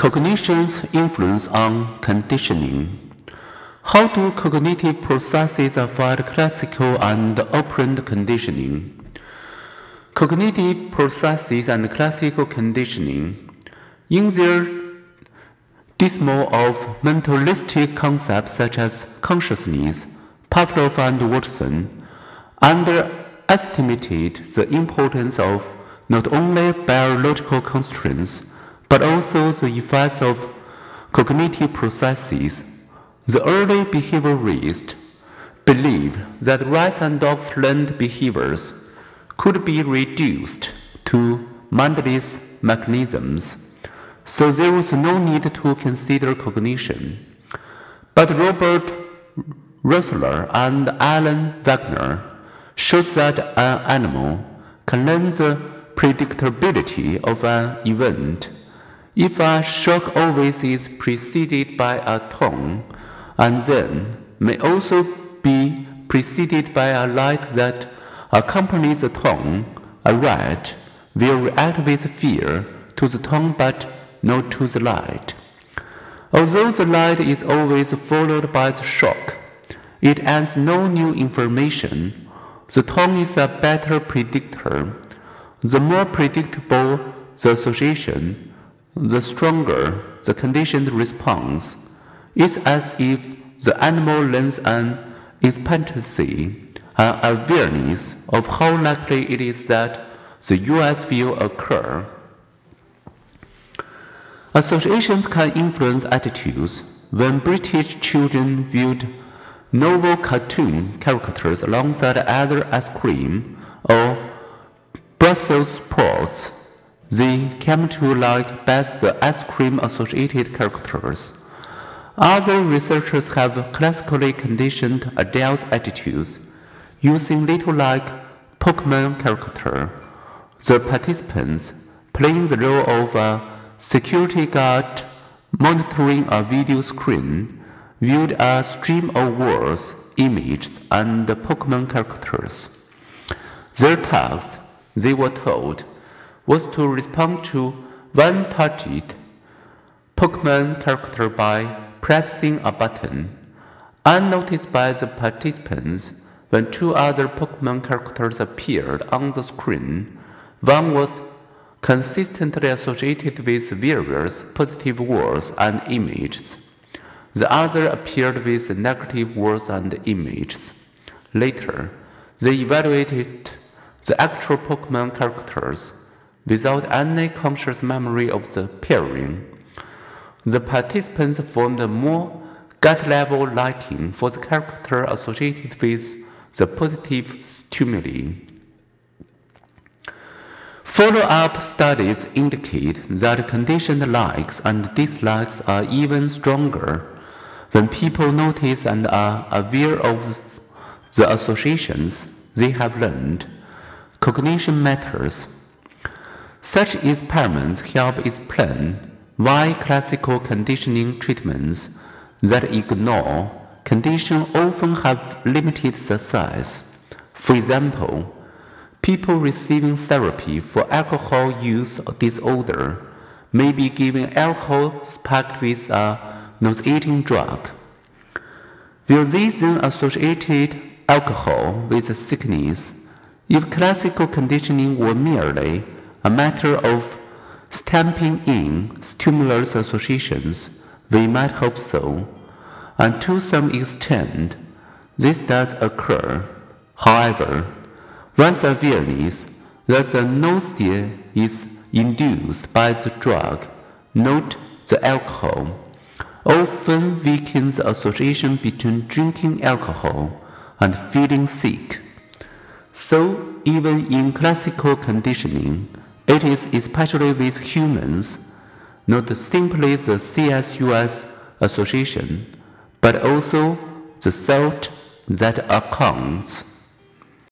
Cognition's influence on conditioning. How do cognitive processes affect classical and operant conditioning? Cognitive processes and classical conditioning, in their dismal of mentalistic concepts such as consciousness, Pavlov and Watson, underestimated the importance of not only biological constraints but also the effects of cognitive processes. The early behaviorists believed that rats and dogs' learned behaviors could be reduced to mindless mechanisms, so there was no need to consider cognition. But Robert Rescorla and Alan Wagner showed that an animal can learn the predictability of an event if a shock always is preceded by a tone, and then may also be preceded by a light that accompanies the tone, a rat will react with fear to the tone but not to the light. Although the light is always followed by the shock, it adds no new information. The tone is a better predictor. The more predictable the association, the stronger the conditioned response. It's as if the animal learns an expectancy, an awareness of how likely it is that the US will occur. Associations can influence attitudes. When British children viewed novel cartoon characters alongside either ice cream or Brussels sprouts, they came to like best the ice cream associated characters. Other researchers have classically conditioned adults' attitudes using little like Pokemon character. The participants playing the role of a security guard monitoring a video screen viewed a stream of words, images, and Pokemon characters. Their task, they were told, was to respond to one target Pokemon character by pressing a button. Unnoticed by the participants, when two other Pokemon characters appeared on the screen, one was consistently associated with various positive words and images. The other appeared with negative words and images. Later, they evaluated the actual Pokemon characters without any conscious memory of the pairing. The participants formed a more gut level liking for the character associated with the positive stimuli. Follow up studies indicate that conditioned likes and dislikes are even stronger when people notice and are aware of the associations they have learned. Cognition matters such experiments help explain why classical conditioning treatments that ignore condition often have limited success. For example, people receiving therapy for alcohol use disorder may be given alcohol spiked with a nauseating drug. Will these then associate alcohol with sickness if classical conditioning were merely a matter of stamping in stimulus associations, we might hope so, and to some extent this does occur. However, once awareness that the nausea is induced by the drug, not the alcohol, often weakens the association between drinking alcohol and feeling sick. So, even in classical conditioning, it is especially with humans, not simply the CSUS association, but also the thought that accounts.